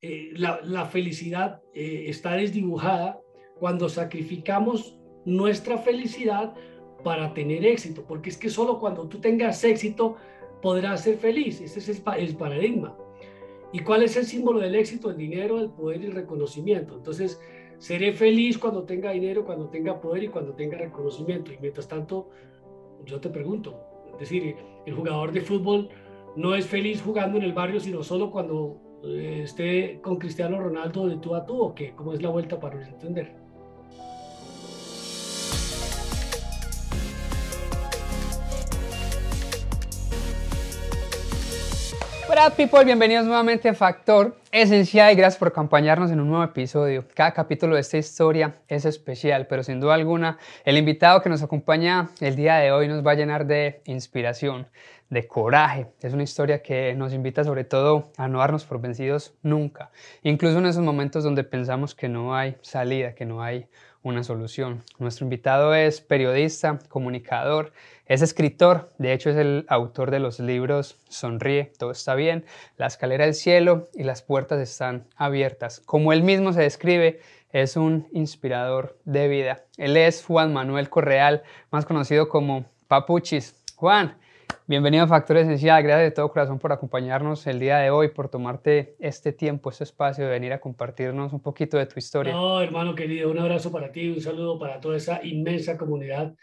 eh, la, felicidad eh, está desdibujada cuando sacrificamos nuestra felicidad para tener éxito, porque es que solo cuando tú tengas éxito podrás ser feliz, ese es el, paradigma. ¿Y cuál es el símbolo del éxito? El dinero, el poder y el reconocimiento. Entonces, seré feliz cuando tenga dinero, cuando tenga poder y cuando tenga reconocimiento. Y mientras tanto, yo te pregunto, es decir, el jugador de fútbol no es feliz jugando en el barrio, sino solo cuando esté con Cristiano Ronaldo de tú a tú o qué? ¿Cómo es la vuelta para entender? Hola people, bienvenidos nuevamente a Factor Esencial y gracias por acompañarnos en un nuevo episodio. Cada capítulo de esta historia es especial, pero sin duda alguna el invitado que nos acompaña el día de hoy nos va a llenar de inspiración, de coraje. Es una historia que nos invita sobre todo a no darnos por vencidos nunca, incluso en esos momentos donde pensamos que no hay salida, que no hay una solución. Nuestro invitado es periodista, comunicador, es escritor, de hecho es el autor de los libros Sonríe, todo está bien, La escalera del cielo y Las puertas están abiertas. Como él mismo se describe, es un inspirador de vida. Él es Juan Manuel Correal, más conocido como Papuchis. Juan, Bienvenido a Factor Esencial. Gracias de todo corazón por acompañarnos el día de hoy, por tomarte este tiempo, este espacio de venir a compartirnos un poquito de tu historia. No, hermano querido, un abrazo para ti, un saludo para toda esa inmensa comunidad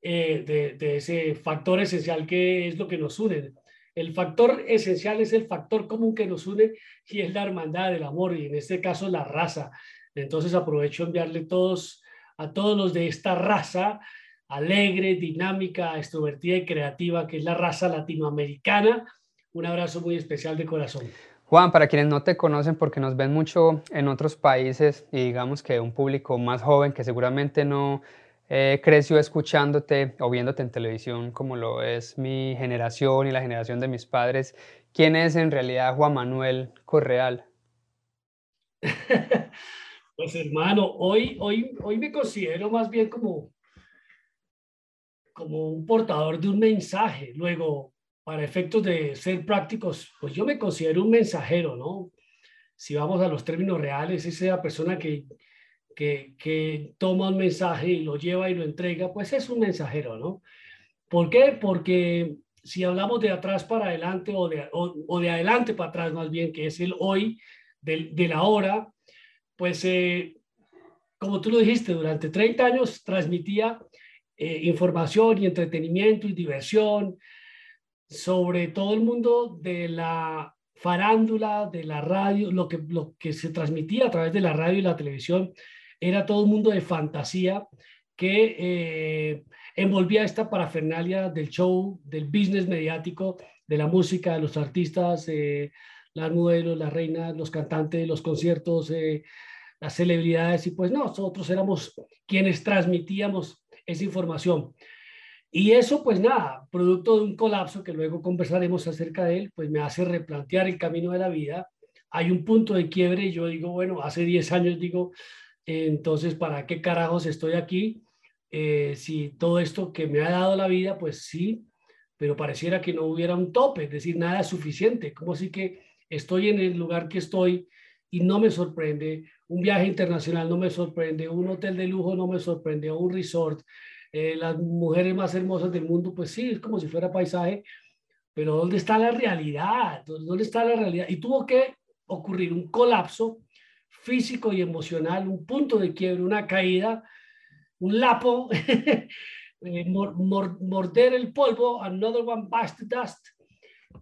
eh, de, de, ese factor esencial que es lo que nos une. El factor esencial es el factor común que nos une y es la hermandad, el amor y en este caso la raza. Entonces aprovecho enviarle todos a todos los de esta raza alegre, dinámica, extrovertida y creativa, que es la raza latinoamericana. Un abrazo muy especial de corazón. Juan, para quienes no te conocen, porque nos ven mucho en otros países y digamos que un público más joven que seguramente no eh, creció escuchándote o viéndote en televisión como lo es mi generación y la generación de mis padres, ¿quién es en realidad Juan Manuel Correal? pues hermano, hoy, hoy, hoy me considero más bien como como un portador de un mensaje. Luego, para efectos de ser prácticos, pues yo me considero un mensajero, ¿no? Si vamos a los términos reales, esa persona que, que, toma un mensaje y lo lleva y lo entrega, pues es un mensajero, ¿no? ¿Por qué? Porque si hablamos de atrás para adelante o de, o, de adelante para atrás más bien, que es el hoy, de, de la hora, pues eh, como tú lo dijiste, durante 30 años transmitía eh, información y entretenimiento y diversión sobre todo el mundo de la farándula, de la radio, lo que, lo que se transmitía a través de la radio y la televisión era todo un mundo de fantasía que eh, envolvía esta parafernalia del show, del business mediático, de la música, de los artistas, eh, las modelos, las reinas, los cantantes, los conciertos, las celebridades, y pues nosotros éramos quienes transmitíamos esa información. Y eso, pues nada, producto de un colapso que luego conversaremos acerca de él, pues me hace replantear el camino de la vida. Hay un punto de quiebre y yo digo, bueno, hace 10 años digo, entonces, ¿para qué carajos estoy aquí? Eh, si todo esto que me ha dado la vida, pues sí, pero pareciera que no hubiera un tope, es decir, nada es suficiente, como si que estoy en el lugar que estoy y no me sorprende, un viaje internacional no me sorprende, un hotel de lujo no me sorprende, un resort, eh, las mujeres más hermosas del mundo, pues sí, es como si fuera paisaje, pero ¿dónde está la realidad? ¿Dónde está la realidad? Y tuvo que ocurrir un colapso físico y emocional, un punto de quiebre, una caída, un lapo, eh, morder el polvo, another one bites the dust,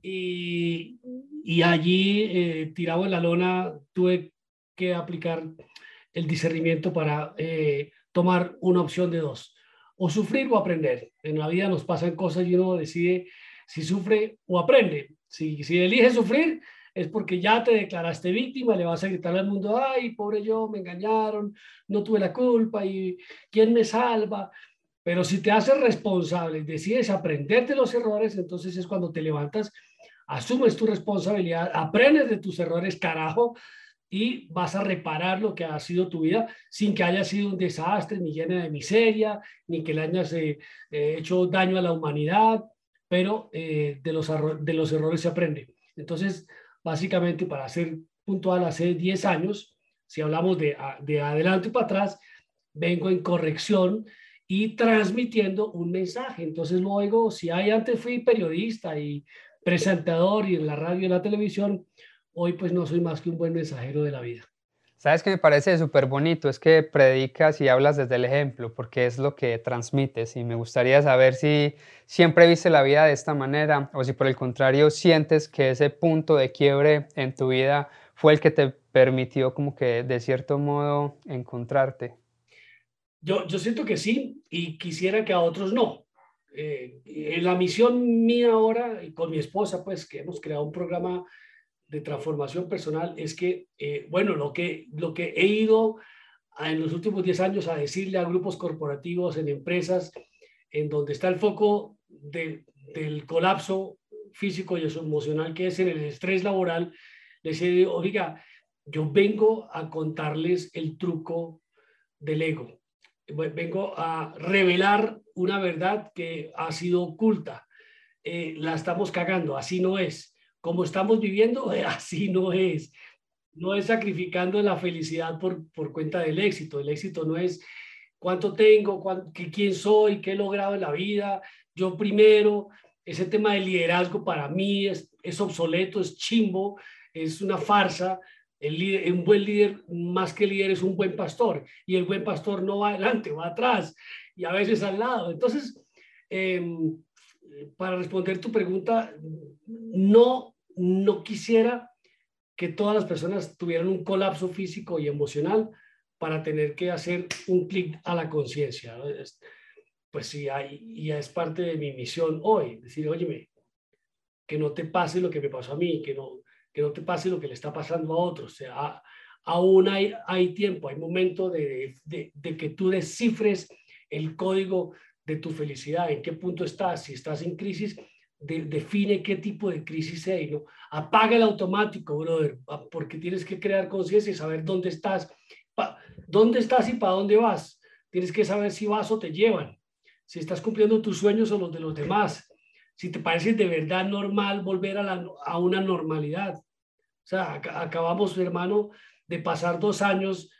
y, y allí, eh, tirado en la lona, tuve aplicar el discernimiento para eh, tomar una opción de dos, o sufrir o aprender. En la vida nos pasan cosas y uno decide si sufre o aprende. Si, si elige sufrir, es porque ya te declaraste víctima, le vas a gritar al mundo, ay, pobre yo, me engañaron, no tuve la culpa y quién me salva. Pero si te haces responsable, decides aprender de los errores, entonces es cuando te levantas, asumes tu responsabilidad, aprendes de tus errores, carajo, y vas a reparar lo que ha sido tu vida sin que haya sido un desastre, ni llena de miseria, ni que le hayas eh, eh, hecho daño a la humanidad, pero eh, de, los, de los errores se aprende. Entonces, básicamente, para hacer puntual hace 10 años, si hablamos de, de adelante y para atrás, vengo en corrección y transmitiendo un mensaje. Entonces luego, si hay antes fui periodista y presentador y en la radio y en la televisión, hoy pues no soy más que un buen mensajero de la vida. ¿Sabes qué me parece súper bonito? Es que predicas y hablas desde el ejemplo, porque es lo que transmites. Y me gustaría saber si siempre viste la vida de esta manera o si por el contrario sientes que ese punto de quiebre en tu vida fue el que te permitió como que de cierto modo encontrarte. Yo, yo siento que sí y quisiera que a otros no. Eh, en la misión mía ahora, y con mi esposa, pues que hemos creado un programa de transformación personal, es que, eh, bueno, lo que, lo que he ido en los últimos 10 años a decirle a grupos corporativos, en empresas, en donde está el foco del colapso físico y emocional, que es en el estrés laboral, les he dicho, oiga, yo vengo a contarles el truco del ego vengo a revelar una verdad que ha sido oculta. Eh, la estamos cagando, así no es. Como estamos viviendo, así no es. No es sacrificando la felicidad por, por cuenta del éxito. El éxito no es cuánto tengo, quién soy, qué he logrado en la vida, yo primero. Ese tema de liderazgo para mí es, es obsoleto, es chimbo, es una farsa un buen líder, más que líder, es un buen pastor. Y el buen pastor no va adelante, va atrás y a veces al lado. Entonces, em, para responder tu pregunta, no, no quisiera que todas las personas tuvieran un colapso físico y emocional para tener que hacer un clic a la conciencia. Pues sí, hay, ya es parte de mi misión hoy, decir, óyeme, que no te pase lo que me pasó a mí, que no, que no te pase lo que le está pasando a otros. O sea, aún hay, hay tiempo, hay momento de, de, que tú descifres el código de tu felicidad, en qué punto estás, si estás en crisis, define qué tipo de crisis hay, ¿no? Apaga el automático, brother, porque tienes que crear conciencia y saber dónde estás, dónde estás y para dónde vas. Tienes que saber si vas o te llevan, si estás cumpliendo tus sueños o los de los demás, si te parece de verdad normal volver a, la, a una normalidad. O sea, acabamos, hermano, de pasar dos años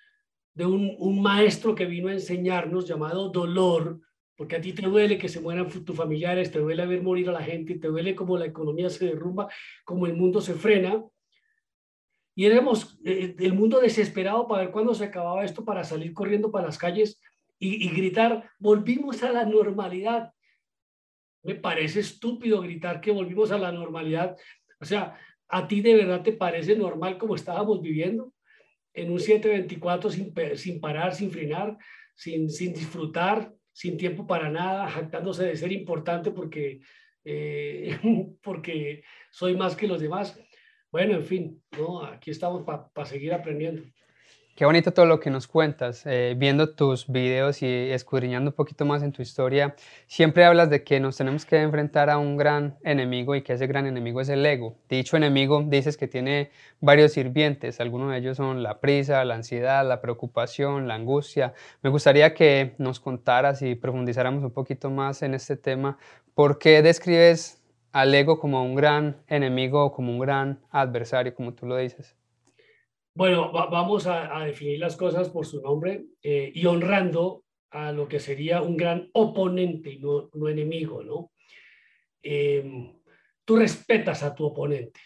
de un, un, maestro que vino a enseñarnos llamado dolor, porque a ti te duele que se mueran tus familiares, te duele ver morir a la gente, te duele como la economía se derrumba, como el mundo se frena. Y éramos eh, el mundo desesperado para ver cuándo se acababa esto, para salir corriendo para las calles y, y gritar, volvimos a la normalidad me parece estúpido gritar que volvimos a la normalidad. O sea, ¿a ti de verdad te parece normal como estábamos viviendo? En un 724 sin, sin parar, sin frenar, sin, sin disfrutar, sin tiempo para nada, jactándose de ser importante porque, eh, porque soy más que los demás. Bueno, en fin, ¿no? aquí estamos para seguir aprendiendo. Qué bonito todo lo que nos cuentas. Eh, viendo tus videos y escudriñando un poquito más en tu historia, siempre hablas de que nos tenemos que enfrentar a un gran enemigo y que ese gran enemigo es el ego. Dicho enemigo, dices que tiene varios sirvientes. Algunos de ellos son la prisa, la ansiedad, la preocupación, la angustia. Me gustaría que nos contaras y profundizáramos un poquito más en este tema. ¿Por qué describes al ego como un gran enemigo o como un gran adversario, como tú lo dices? Bueno, vamos a, definir las cosas por su nombre eh, y honrando a lo que sería un gran oponente y no, enemigo, ¿no? Em, tú respetas a tu oponente,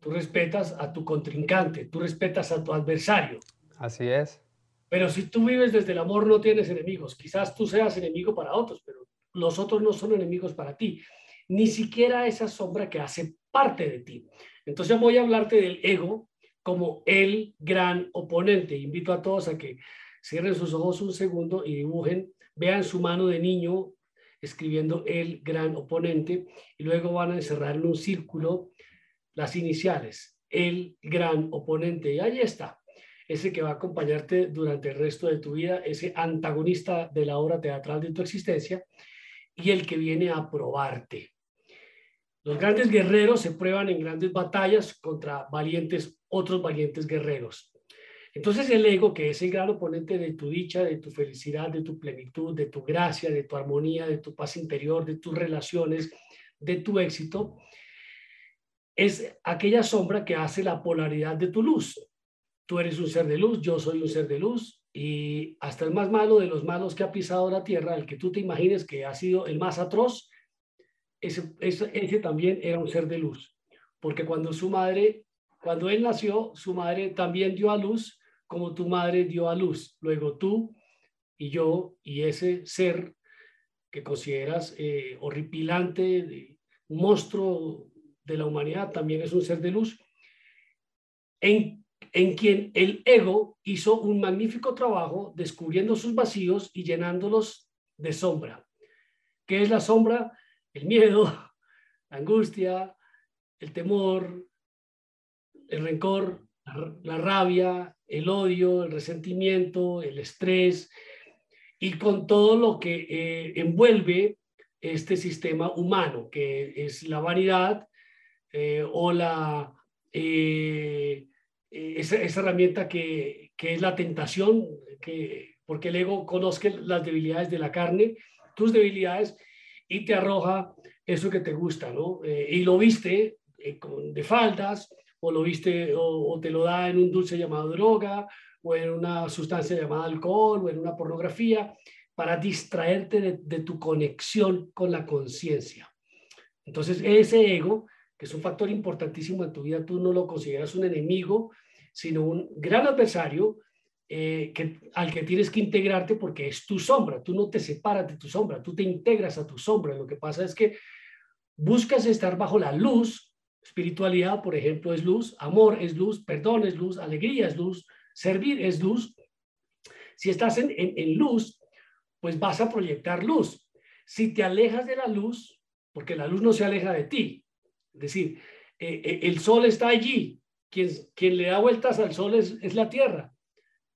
tú respetas a tu contrincante, tú respetas a tu adversario. Así es. Pero si tú vives desde el amor no tienes enemigos. Quizás tú seas enemigo para otros, pero los otros no son enemigos para ti. Ni siquiera esa sombra que hace parte de ti. Entonces voy a hablarte del ego como el gran oponente. Invito a todos a que cierren sus ojos un segundo y dibujen, vean su mano de niño escribiendo el gran oponente y luego van a encerrar en un círculo las iniciales, el gran oponente. Y ahí está, ese que va a acompañarte durante el resto de tu vida, ese antagonista de la obra teatral de tu existencia y el que viene a probarte. Los grandes guerreros se prueban en grandes batallas contra valientes, otros valientes guerreros. Entonces el ego, que es el gran oponente de tu dicha, de tu felicidad, de tu plenitud, de tu gracia, de tu armonía, de tu paz interior, de tus relaciones, de tu éxito, es aquella sombra que hace la polaridad de tu luz. Tú eres un ser de luz, yo soy un ser de luz, y hasta el más malo de los malos que ha pisado la tierra, el que tú te imagines que ha sido el más atroz, ese, ese, también era un ser de luz. Porque cuando su madre, cuando él nació, su madre también dio a luz como tu madre dio a luz. Luego tú y yo y ese ser que consideras eh, horripilante, monstruo de la humanidad, también es un ser de luz, en, en quien el ego hizo un magnífico trabajo descubriendo sus vacíos y llenándolos de sombra. ¿Qué es la sombra? El miedo, la angustia, el temor, el rencor, la, rabia, el odio, el resentimiento, el estrés. Y con todo lo que eh, envuelve este sistema humano, que es la vanidad, eh, o la, eh, eh, esa, herramienta que, que, es la tentación, que, porque el ego conoce las debilidades de la carne, tus debilidades, y te arroja eso que te gusta, ¿no? y lo viste con, de faldas, o lo viste, o, te lo da en un dulce llamado droga, o en una sustancia llamada alcohol, o en una pornografía, para distraerte de, de tu conexión con la conciencia. Entonces, ese ego que es un factor importantísimo en tu vida, tú no lo consideras un enemigo, sino un gran adversario eh, al que tienes que integrarte porque es tu sombra, tú no te separas de tu sombra, tú te integras a tu sombra. Lo que pasa es que buscas estar bajo la luz, espiritualidad, por ejemplo, es luz, amor es luz, perdón es luz, alegría es luz, servir es luz. Si estás en, luz, pues vas a proyectar luz. Si te alejas de la luz, porque la luz no se aleja de ti, es decir, eh, eh, el sol está allí, quien, quien le da vueltas al sol es la tierra.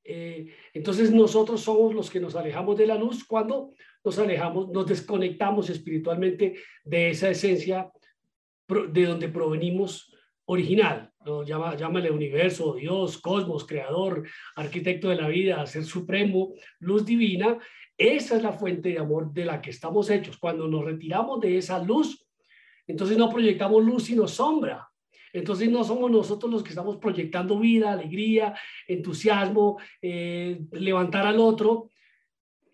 Eh, entonces nosotros somos los que nos alejamos de la luz cuando nos alejamos, nos desconectamos espiritualmente de esa esencia de donde provenimos original. ¿no? Llama, llámale universo, Dios, cosmos, creador, arquitecto de la vida, ser supremo, luz divina. Esa es la fuente de amor de la que estamos hechos. Cuando nos retiramos de esa luz, entonces no proyectamos luz sino sombra. Entonces no somos nosotros los que estamos proyectando vida, alegría, entusiasmo, eh, levantar al otro,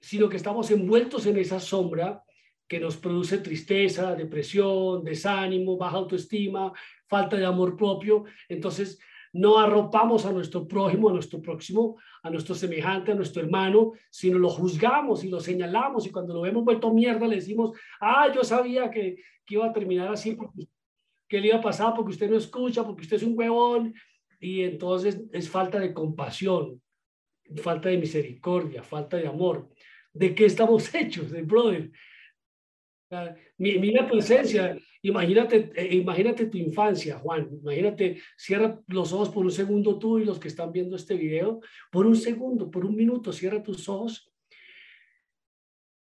sino que estamos envueltos en esa sombra que nos produce tristeza, depresión, desánimo, baja autoestima, falta de amor propio. Entonces no arropamos a nuestro prójimo, a nuestro próximo, a nuestro semejante, a nuestro hermano, sino lo juzgamos y lo señalamos y cuando lo vemos vuelto mierda le decimos, ah, yo sabía que, que iba a terminar así, porque, que le iba a pasar porque usted no escucha, porque usted es un huevón. Y entonces es falta de compasión, falta de misericordia, falta de amor. ¿De qué estamos hechos, brother? Mira tu esencia, imagínate, eh, imagínate tu infancia, Juan, imagínate, cierra los ojos por un segundo tú y los que están viendo este video, por un segundo, por un minuto, cierra tus ojos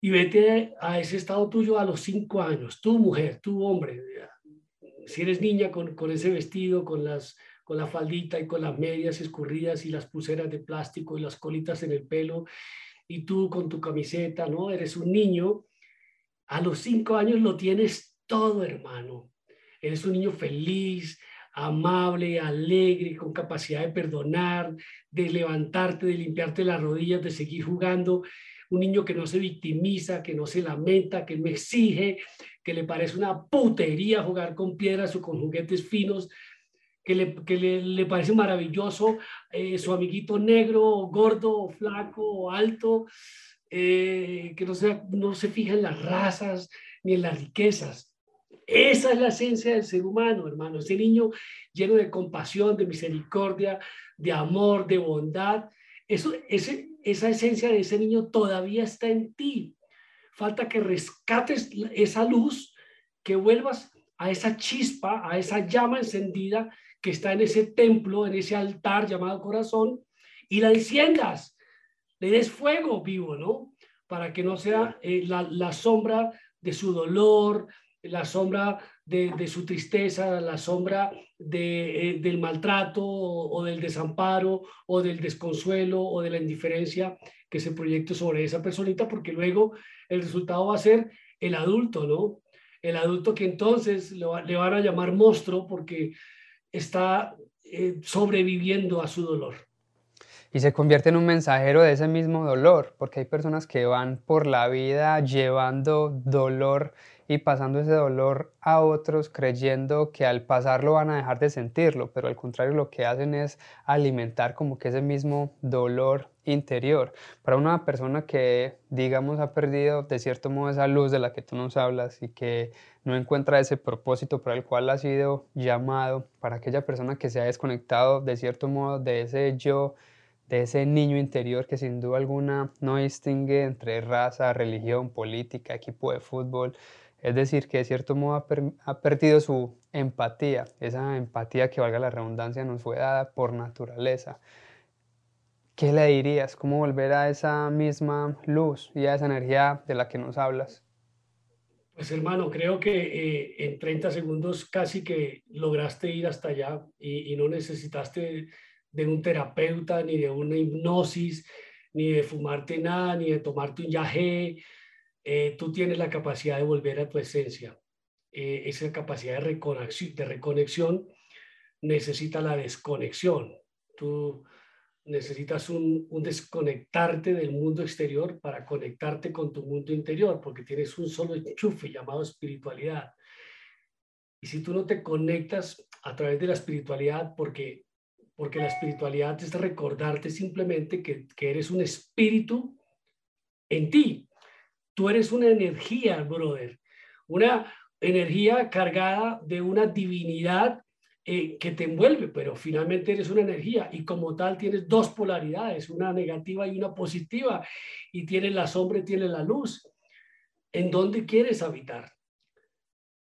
y vete a ese estado tuyo a los cinco años, tú mujer, tú hombre, si eres niña con, con ese vestido, con las con la faldita y con las medias escurridas y las pulseras de plástico y las colitas en el pelo, y tú con tu camiseta, ¿no? Eres un niño a los cinco años lo tienes todo, hermano. Eres un niño feliz, amable, alegre, con capacidad de perdonar, de levantarte, de limpiarte las rodillas, de seguir jugando. Un niño que no se victimiza, que no se lamenta, que no exige, que le parece una putería jugar con piedras o con juguetes finos, que le, que le, parece maravilloso eh, su amiguito negro, gordo, flaco, alto, eh, que no se, no se fija en las razas ni en las riquezas. Esa es la esencia del ser humano, hermano. Ese niño lleno de compasión, de misericordia, de amor, de bondad. Eso, ese, esa esencia de ese niño todavía está en ti. Falta que rescates esa luz, que vuelvas a esa chispa, a esa llama encendida que está en ese templo, en ese altar llamado corazón, y la enciendas le des fuego vivo, ¿no? Para que no sea eh, la, sombra de su dolor, la sombra de, su tristeza, la sombra de, eh, del maltrato o, del desamparo o del desconsuelo o de la indiferencia que se proyecte sobre esa personita, porque luego el resultado va a ser el adulto, ¿no? el adulto que entonces le, van a llamar monstruo porque está eh, sobreviviendo a su dolor. Y se convierte en un mensajero de ese mismo dolor, porque hay personas que van por la vida llevando dolor y pasando ese dolor a otros creyendo que al pasarlo van a dejar de sentirlo, pero al contrario lo que hacen es alimentar como que ese mismo dolor interior. Para una persona que digamos ha perdido de cierto modo esa luz de la que tú nos hablas y que no encuentra ese propósito para el cual ha sido llamado, para aquella persona que se ha desconectado de cierto modo de ese yo de ese niño interior que sin duda alguna no distingue entre raza, religión, política, equipo de fútbol, es decir, que de cierto modo ha, perdido su empatía, esa empatía que valga la redundancia nos fue dada por naturaleza. ¿Qué le dirías? ¿Cómo volver a esa misma luz y a esa energía de la que nos hablas? Pues hermano, creo que eh, en 30 segundos casi que lograste ir hasta allá y, y no necesitaste de un terapeuta, ni de una hipnosis, ni de fumarte nada, ni de tomarte un yagé, eh, tú tienes la capacidad de volver a tu esencia. Eh, esa capacidad de reconexión, de reconexión necesita la desconexión. Tú necesitas un, desconectarte del mundo exterior para conectarte con tu mundo interior, porque tienes un solo enchufe llamado espiritualidad. Y si tú no te conectas a través de la espiritualidad, porque, porque la espiritualidad es recordarte simplemente que, que eres un espíritu en ti, Tú eres una energía, brother, una energía cargada de una divinidad eh, que te envuelve, pero finalmente eres una energía y como tal tienes dos polaridades, una negativa y una positiva, y tienes la sombra y tienes la luz. ¿En dónde quieres habitar?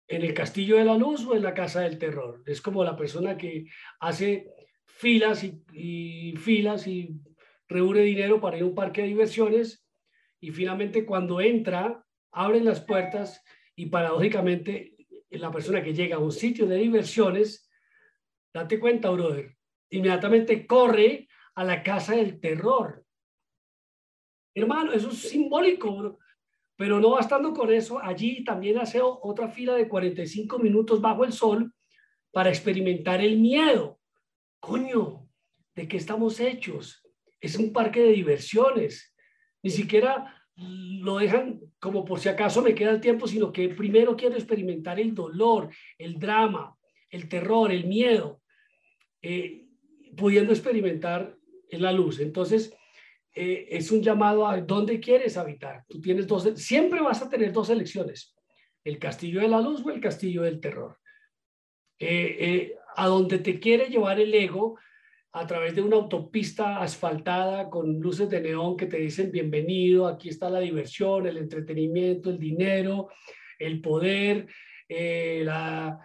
¿En el castillo de la luz o en la casa del terror? Es como la persona que hace filas y, filas y reúne dinero para ir a un parque de diversiones y finalmente cuando entra, abren las puertas y paradójicamente la persona que llega a un sitio de diversiones, date cuenta, brother, inmediatamente corre a la casa del terror. Hermano, eso es simbólico, pero no bastando con eso, allí también hace otra fila de 45 minutos bajo el sol para experimentar el miedo. Coño, ¿de qué estamos hechos? Es un parque de diversiones. Ni siquiera lo dejan como por si acaso me queda el tiempo, sino que primero quiero experimentar el dolor, el drama, el terror, el miedo, eh, pudiendo experimentar en la luz. Entonces, eh, es un llamado a dónde quieres habitar. Tú tienes dos, siempre vas a tener dos elecciones, el castillo de la luz o el castillo del terror. Eh, a donde te quiere llevar el ego, a través de una autopista asfaltada con luces de neón que te dicen bienvenido, aquí está la diversión, el entretenimiento, el dinero, el poder, eh, la,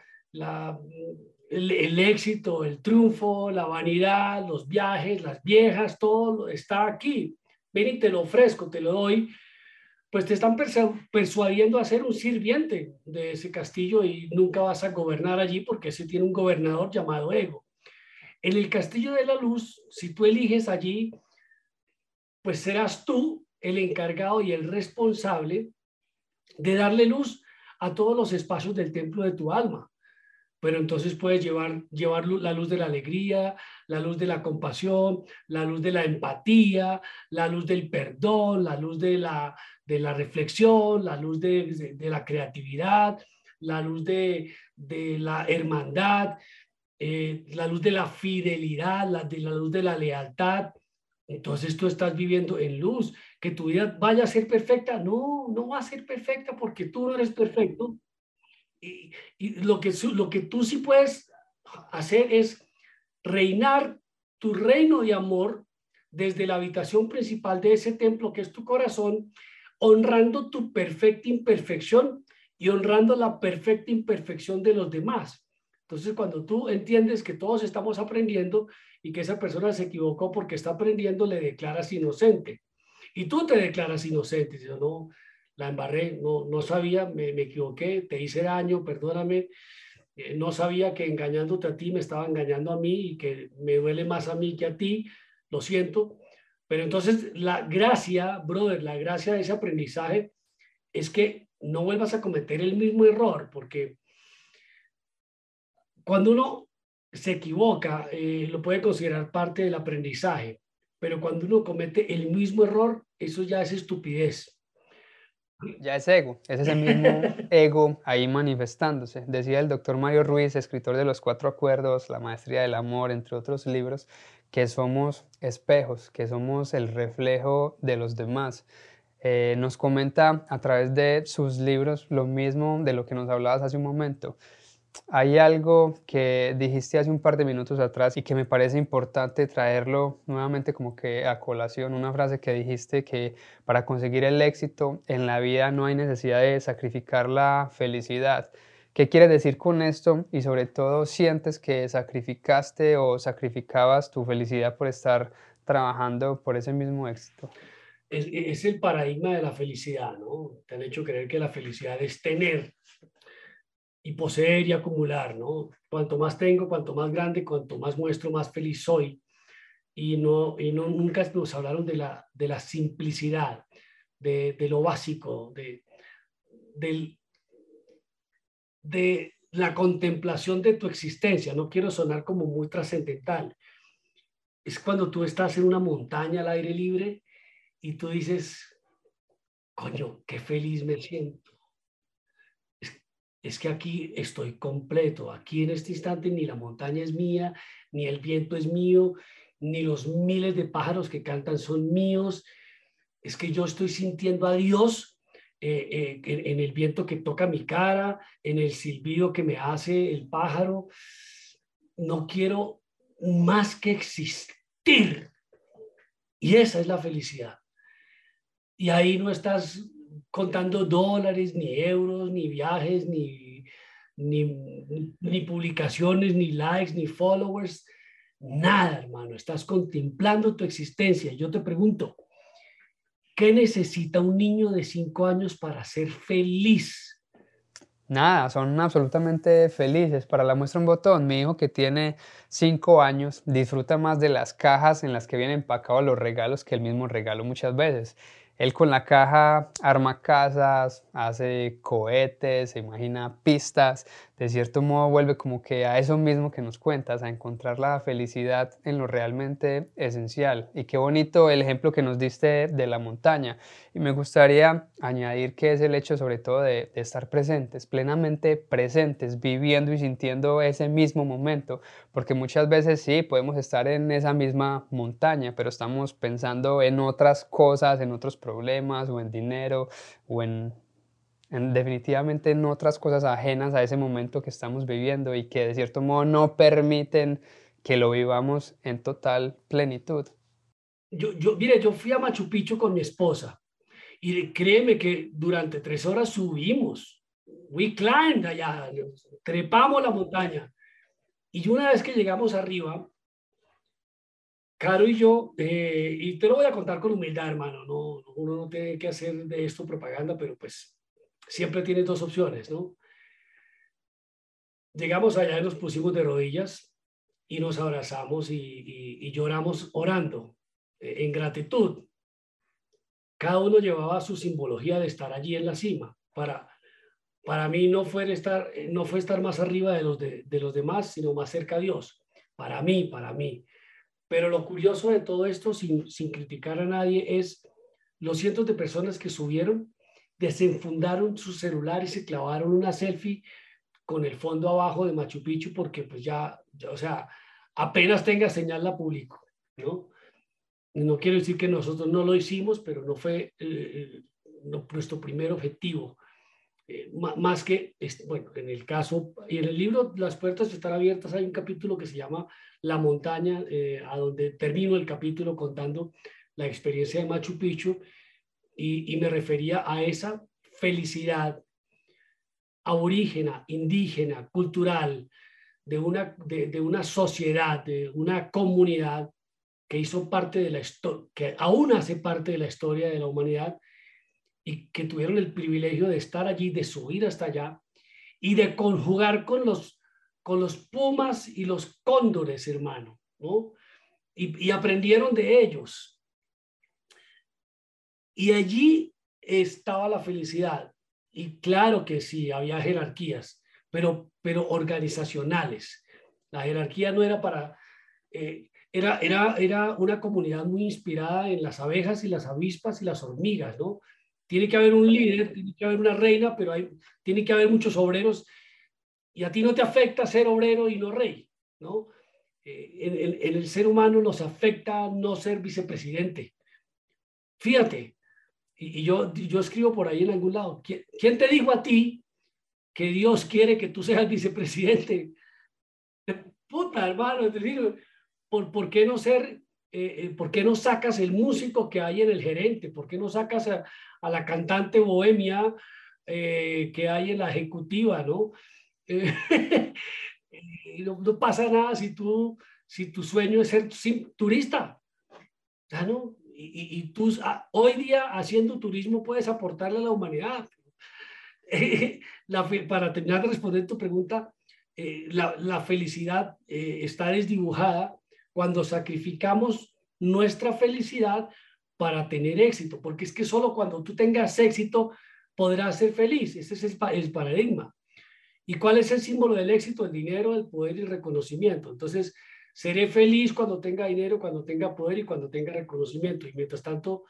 el, éxito, el triunfo, la vanidad, los viajes, las viejas, todo está aquí. Ven y te lo ofrezco, te lo doy. Pues te están persuadiendo a ser un sirviente de ese castillo y nunca vas a gobernar allí porque ese tiene un gobernador llamado ego. En el castillo de la luz, si tú eliges allí, pues serás tú el encargado y el responsable de darle luz a todos los espacios del templo de tu alma. Pero entonces puedes llevar, llevar la luz de la alegría, la luz de la compasión, la luz de la empatía, la luz del perdón, la luz de la, de la reflexión, la luz de, la creatividad, la luz de, de la hermandad, eh, la luz de la fidelidad, la, de la luz de la lealtad. Entonces tú estás viviendo en luz. Que tu vida vaya a ser perfecta. No, no va a ser perfecta porque tú no eres perfecto. Y, lo, que, lo que tú sí puedes hacer es reinar tu reino de amor desde la habitación principal de ese templo que es tu corazón, honrando tu perfecta imperfección y honrando la perfecta imperfección de los demás. Entonces, cuando tú entiendes que todos estamos aprendiendo y que esa persona se equivocó porque está aprendiendo, le declaras inocente. Y tú te declaras inocente. Dices, no, la embarré, no, no sabía, me, me equivoqué, te hice daño, perdóname. No sabía que engañándote a ti me estaba engañando a mí y que me duele más a mí que a ti. Lo siento. Pero entonces la gracia, brother, la gracia de ese aprendizaje es que no vuelvas a cometer el mismo error, porque cuando uno se equivoca, eh, lo puede considerar parte del aprendizaje, pero cuando uno comete el mismo error, eso ya es estupidez. Ya es ego, es ese mismo ego ahí manifestándose. Decía el doctor Mario Ruiz, escritor de Los Cuatro Acuerdos, La Maestría del Amor, entre otros libros, que somos espejos, que somos el reflejo de los demás. Eh, nos comenta a través de sus libros lo mismo de lo que nos hablabas hace un momento. Hay algo que dijiste hace un par de minutos atrás y que me parece importante traerlo nuevamente como que a colación, una frase que dijiste que para conseguir el éxito en la vida no hay necesidad de sacrificar la felicidad. ¿Qué quieres decir con esto? Y sobre todo, ¿sientes que sacrificaste o sacrificabas tu felicidad por estar trabajando por ese mismo éxito? Es, el paradigma de la felicidad, ¿no? Te han hecho creer que la felicidad es tener, y poseer y acumular, ¿no? Cuanto más tengo, cuanto más grande, cuanto más muestro, más feliz soy. Y, no, y no, nunca nos hablaron de la, de la simplicidad, de, de lo básico, de, del, de la contemplación de tu existencia. No quiero sonar como muy trascendental. Es cuando tú estás en una montaña al aire libre y tú dices, coño, qué feliz me siento es que aquí estoy completo, aquí en este instante ni la montaña es mía, ni el viento es mío, ni los miles de pájaros que cantan son míos, es que yo estoy sintiendo a Dios eh, eh, en, el viento que toca mi cara, en el silbido que me hace el pájaro. No quiero más que existir. Y esa es la felicidad. Y ahí no estás contando dólares, ni euros, ni viajes, ni, ni, publicaciones, ni likes, ni followers. Nada, hermano. Estás contemplando tu existencia. Yo te pregunto, ¿qué necesita un niño de cinco años para ser feliz? Nada, son absolutamente felices. Para la muestra un botón, mi hijo que tiene cinco años disfruta más de las cajas en las que vienen empacados los regalos que el mismo regalo muchas veces. Él con la caja arma casas, hace cohetes, se imagina pistas, de cierto modo vuelve como que a eso mismo que nos cuentas, a encontrar la felicidad en lo realmente esencial. Y qué bonito el ejemplo que nos diste de la montaña. Y me gustaría añadir que es el hecho sobre todo de, estar presentes, plenamente presentes, viviendo y sintiendo ese mismo momento, porque muchas veces sí, podemos estar en esa misma montaña, pero estamos pensando en otras cosas, en otros problemas o en dinero o en definitivamente en otras cosas ajenas a ese momento que estamos viviendo y que de cierto modo no permiten que lo vivamos en total plenitud. Yo, yo, mire, yo fui a Machu Picchu con mi esposa y créeme que durante tres horas subimos. We climbed allá, trepamos la montaña. Y una vez que llegamos arriba, Caro y yo, eh, y te lo voy a contar con humildad, hermano, no, uno no tiene que hacer de esto propaganda, pero pues siempre tienes dos opciones, ¿no? Llegamos allá y nos pusimos de rodillas y nos abrazamos y, lloramos orando eh, en gratitud. Cada uno llevaba su simbología de estar allí en la cima. Para, para mí no fue, estar, no fue estar más arriba de los, de, los demás, sino más cerca a Dios. Para mí, para mí. Pero lo curioso de todo esto, sin, sin criticar a nadie, es los cientos de personas que subieron desenfundaron su celular y se clavaron una selfie con el fondo abajo de Machu Picchu porque pues ya, o sea, apenas tenga señal la publico, ¿no? No quiero decir que nosotros no lo hicimos, pero no fue eh, nuestro primer objetivo. Eh, más que, este, bueno, en el caso, y en el libro Las puertas están abiertas, hay un capítulo que se llama La montaña, eh, a donde termino el capítulo contando la experiencia de Machu Picchu y, me refería a esa felicidad aborígena, indígena, cultural, de una, de, una sociedad, de una comunidad que hizo parte de la que aún hace parte de la historia de la humanidad y que tuvieron el privilegio de estar allí, de subir hasta allá y de conjugar con los, con los pumas y los cóndores, hermano, ¿no? Y, aprendieron de ellos. Y allí estaba la felicidad. Y claro que sí, había jerarquías, pero, pero organizacionales. La jerarquía no era para... Eh, era, era, era una comunidad muy inspirada en las abejas y las avispas y las hormigas, ¿no? Tiene que haber un líder, tiene que haber una reina, pero hay, tiene que haber muchos obreros y a ti no te afecta ser obrero y no rey, ¿no? Eh, en, el ser humano nos afecta no ser vicepresidente. Fíjate, y, yo, yo escribo por ahí en algún lado, ¿quién, te dijo a ti que Dios quiere que tú seas vicepresidente? Puta, hermano, es decir, ¿por, por qué no ser, eh, eh, por qué no sacas el músico que hay en el gerente? ¿Por qué no sacas a, la cantante bohemia que hay en la ejecutiva, no? no, pasa nada si, tú, si tu sueño es ser turista. ¿ya no? Y, tú ah, hoy día haciendo turismo puedes aportarle a la humanidad. para terminar de responder tu pregunta, eh, la, felicidad eh, está desdibujada cuando sacrificamos nuestra felicidad para tener éxito, porque es que solo cuando tú tengas éxito podrás ser feliz. Ese es el, paradigma. ¿Y cuál es el símbolo del éxito? El dinero, el poder y el reconocimiento. Entonces, seré feliz cuando tenga dinero, cuando tenga poder y cuando tenga reconocimiento. Y mientras tanto,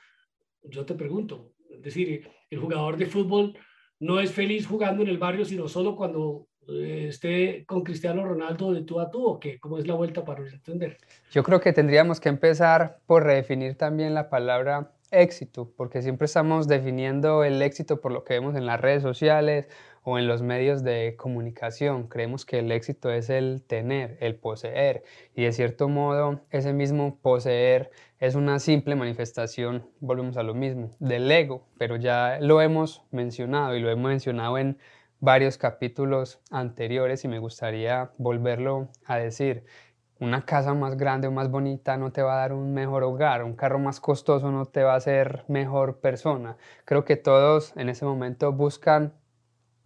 yo te pregunto, es decir, el jugador de fútbol no es feliz jugando en el barrio, sino solo cuando esté con Cristiano Ronaldo de tú a tú, o qué, cómo es la vuelta para entender. Yo creo que tendríamos que empezar por redefinir también la palabra éxito, porque siempre estamos definiendo el éxito por lo que vemos en las redes sociales o en los medios de comunicación. Creemos que el éxito es el tener, el poseer, y de cierto modo ese mismo poseer es una simple manifestación, volvemos a lo mismo, del ego, pero ya lo hemos mencionado y lo hemos mencionado en varios capítulos anteriores y me gustaría volverlo a decir una casa más grande o más bonita no te va a dar un mejor hogar, un carro más costoso no te va a hacer mejor persona. Creo que todos en ese momento buscan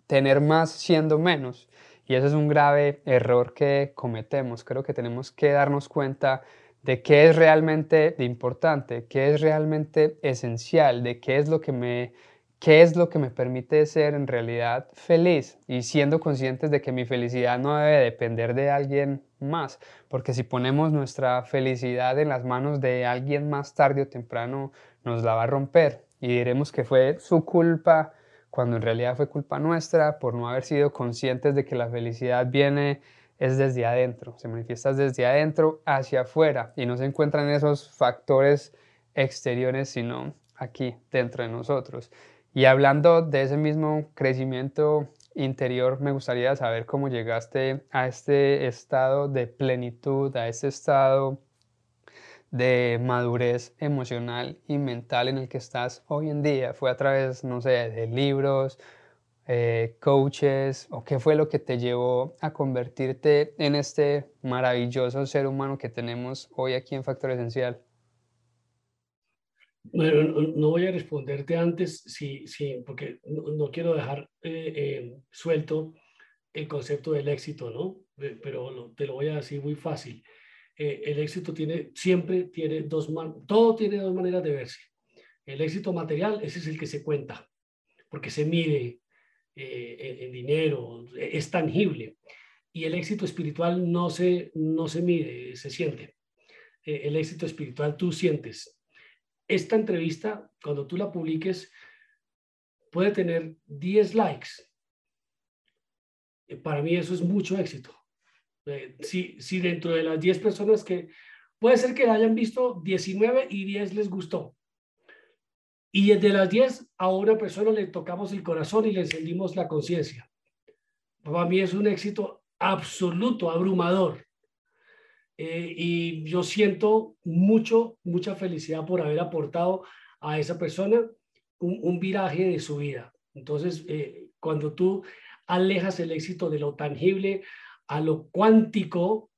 tener más siendo menos y ese es un grave error que cometemos. Creo que tenemos que darnos cuenta de qué es realmente importante, qué es realmente esencial, de qué es lo que me qué es lo que me permite ser en realidad feliz y siendo conscientes de que mi felicidad no debe depender de alguien más, porque si ponemos nuestra felicidad en las manos de alguien más tarde o temprano, nos la va a romper. Y diremos que fue su culpa cuando en realidad fue culpa nuestra por no haber sido conscientes de que la felicidad viene es desde adentro, se manifiesta desde adentro hacia afuera. Y no se encuentran esos factores exteriores, sino aquí dentro de nosotros. Y hablando de ese mismo crecimiento interior, me gustaría saber cómo llegaste a este estado de plenitud, a este estado de madurez emocional y mental en el que estás hoy en día. ¿Fue a través, no sé, de libros, eh, coaches o qué fue lo que te llevó a convertirte en este maravilloso ser humano que tenemos hoy aquí en Factor Esencial? Bueno, no voy a responderte antes, sí, sí, porque no, quiero dejar eh, eh, suelto el concepto del éxito, ¿no? Eh, pero te lo voy a decir muy fácil. el éxito tiene, siempre tiene dos, todo tiene dos maneras de verse. El éxito material, ese es el que se cuenta, porque se mide en, dinero, es tangible. Y el éxito espiritual no se, no se mide, se siente. el éxito espiritual tú sientes, esta entrevista, cuando tú la publiques, puede tener 10 likes. Eh, para mí eso es mucho éxito. Eh, si, si dentro de las 10 personas que, puede ser que la hayan visto 19 y 10 les gustó. Y de las 10 a una persona le tocamos el corazón y le encendimos la conciencia. Para mí es un éxito absoluto, abrumador. Eh, y yo siento mucho, mucha felicidad por haber aportado a esa persona un, viraje de su vida. Entonces, eh, cuando tú alejas el éxito de lo tangible a lo cuántico,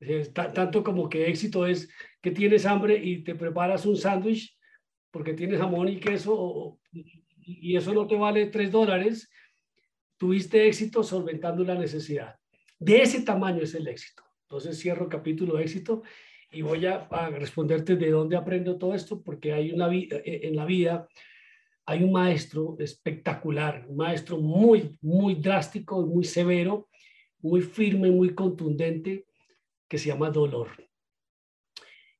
eh, tanto como que éxito es que tienes hambre y te preparas un sándwich porque tienes jamón y queso y eso no te vale tres dólares, tuviste éxito solventando la necesidad. De ese tamaño es el éxito. Entonces cierro capítulo de éxito y voy a, responderte de dónde aprendo todo esto, porque hay una vida, eh, en la vida hay un maestro espectacular, un maestro muy, muy drástico, muy severo, muy firme, muy contundente, que se llama dolor.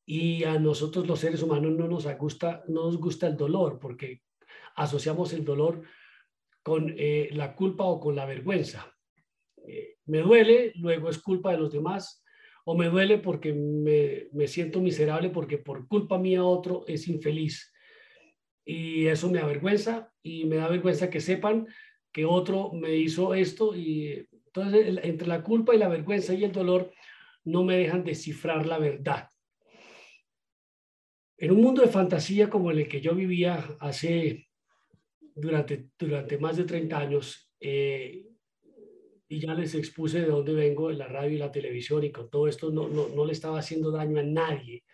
Y a nosotros los seres humanos no nos gusta, no nos gusta el dolor porque asociamos el dolor con eh, la culpa o con la vergüenza. Me duele, luego es culpa de los demás, o me duele porque me, me siento miserable porque por culpa mía otro es infeliz. Y eso me avergüenza y me da vergüenza que sepan que otro me hizo esto y entonces entre la culpa y la vergüenza y el dolor no me dejan descifrar la verdad. En un mundo de fantasía como el que yo vivía hace durante, durante más de 30 años, eh, y ya les expuse de dónde vengo, en la radio y la televisión, y con todo esto no, no, no le estaba haciendo daño a nadie.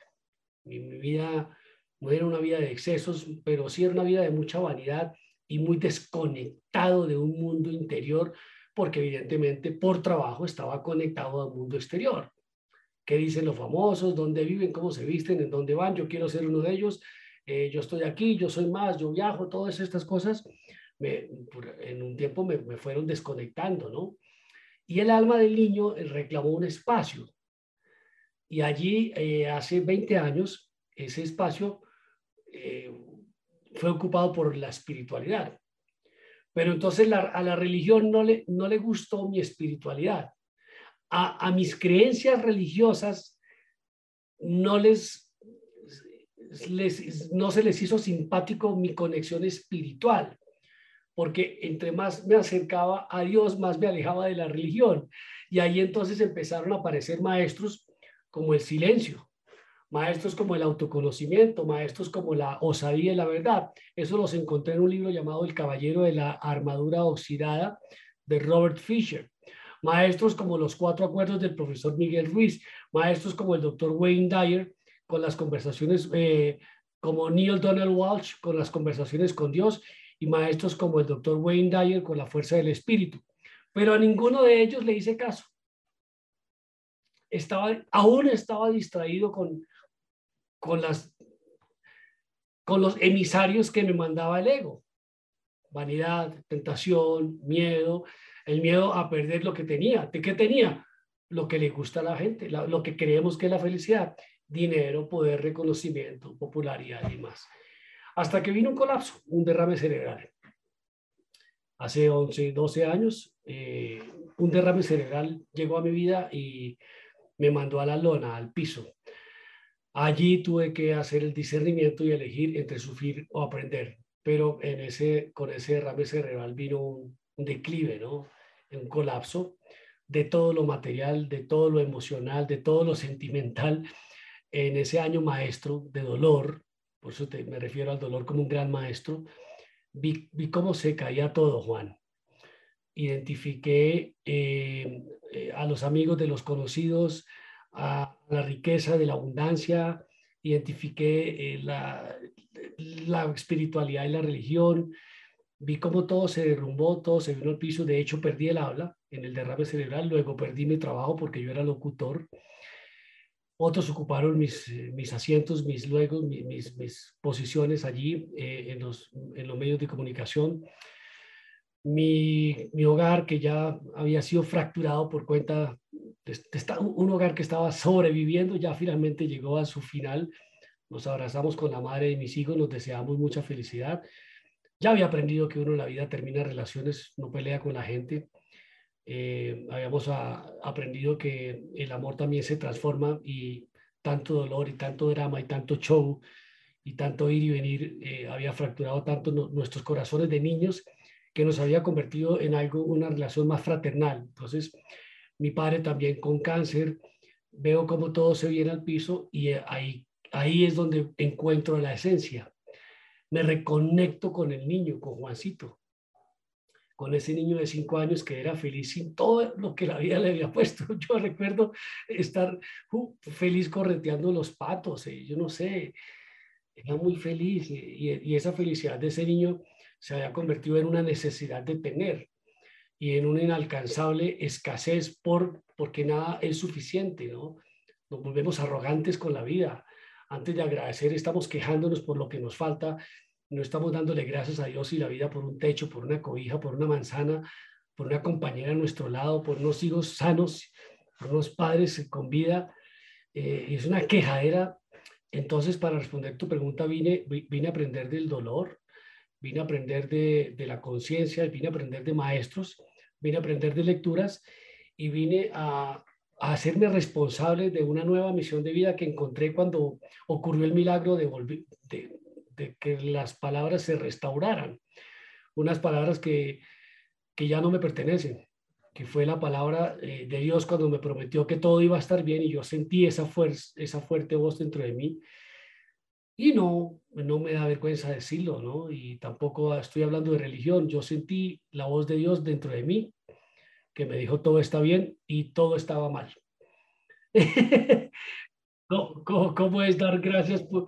Mi, mi, vida no era una vida de excesos, pero sí era una vida de mucha vanidad y muy desconectado de un mundo interior, porque evidentemente por trabajo estaba conectado al mundo exterior. Qué dicen los famosos, dónde viven, cómo se visten, en dónde van, yo quiero ser uno de ellos, eh, yo estoy aquí, yo soy más, yo viajo, todas estas cosas, me, en un tiempo me, me, fueron desconectando, ¿no? Y el alma del niño reclamó un espacio. Y allí, eh, hace 20 años, ese espacio eh, fue ocupado por la espiritualidad. Pero entonces a la religión no le, no le gustó mi espiritualidad a, mis creencias religiosas no les, no se les hizo simpático mi conexión espiritual, porque entre más me acercaba a Dios, más me alejaba de la religión. Y ahí entonces empezaron a aparecer maestros como el silencio, maestros como el autoconocimiento, maestros como la osadía y la verdad. Eso los encontré en un libro llamado El Caballero de la Armadura Oxidada de Robert Fisher maestros como los cuatro acuerdos del profesor Miguel Ruiz, maestros como el doctor Wayne Dyer, con las conversaciones, eh, como Neil Donald Walsh, con las conversaciones con Dios, maestros como el doctor Wayne Dyer, con la fuerza del espíritu. Pero a ninguno de ellos le hice caso. Estaba, aún estaba distraído con, con los emisarios que me mandaba el ego. Vanidad, tentación, miedo, el miedo a perder lo que tenía. ¿De qué tenía? Lo que le gusta a la gente, lo que creemos que es la felicidad, dinero, poder, reconocimiento, popularidad y más. Hasta que vino un colapso, un derrame cerebral. Hace 11, 12 años, eh, un derrame cerebral llegó a mi vida y me mandó a la lona, al piso. Allí tuve que hacer el discernimiento y elegir entre sufrir o aprender. Pero en ese, con ese derrame cerebral vino un, declive, ¿no? Un colapso de todo lo material, de todo lo emocional, de todo lo sentimental en ese año maestro de dolor, por eso me refiero al dolor como un gran maestro, vi, cómo se caía todo, Juan. Identifiqué eh, eh, a los amigos de los conocidos, a la riqueza de la abundancia, identifiqué eh, la, la espiritualidad y la religión, vi cómo todo se derrumbó, todo se vino al piso. De hecho, perdí el habla en el derrame cerebral. Luego perdí mi trabajo porque yo era locutor. Otros ocuparon mis, mis asientos, mis luego, mis, mis posiciones allí eh, en, los, en los medios de comunicación. Mi, mi, hogar que ya había sido fracturado por cuenta de, de, un hogar que estaba sobreviviendo, ya finalmente llegó a su final. Nos abrazamos con la madre de mis hijos, nos deseamos mucha felicidad ya había aprendido que uno en la vida termina relaciones, no pelea con la gente. Eh, habíamos aprendido que el amor también se transforma y tanto dolor y tanto drama y tanto show y tanto ir y venir eh, había fracturado tanto nuestros corazones de niños que nos había convertido en algo, una relación más fraternal. Entonces, mi padre también con cáncer, veo cómo todo se viene al piso y eh, ahí, ahí es donde encuentro la esencia me reconecto con el niño, con Juancito, con ese niño de cinco años que era feliz sin todo lo que la vida le había puesto. Yo recuerdo estar uh, feliz correteando los patos, eh, yo no sé, era muy feliz y, y, esa felicidad de ese niño se había convertido en una necesidad de tener y en una inalcanzable escasez por, porque nada es suficiente, ¿no? Nos volvemos arrogantes con la vida. Antes de agradecer, estamos quejándonos por lo que nos falta no estamos dándole gracias a Dios y la vida por un techo, por una cobija, por una manzana, por una compañera a nuestro lado, por unos hijos sanos, por unos padres con vida. Eh, es una quejadera. Entonces, para responder tu pregunta, vine, vine a aprender del dolor, vine a aprender de, de la conciencia, vine a aprender de maestros, vine a aprender de lecturas y vine a, a hacerme responsable de una nueva misión de vida que encontré cuando ocurrió el milagro de, de, de que las palabras se restauraran. Unas palabras que, que ya no me pertenecen, que fue la palabra eh, de Dios cuando me prometió que todo iba a estar bien y yo sentí esa, fuerza, esa fuerte voz dentro de mí. Y no, no me da vergüenza decirlo, ¿no? Y tampoco estoy hablando de religión. Yo sentí la voz de Dios dentro de mí que me dijo todo está bien y todo estaba mal. ¿Cómo, es dar gracias? Por,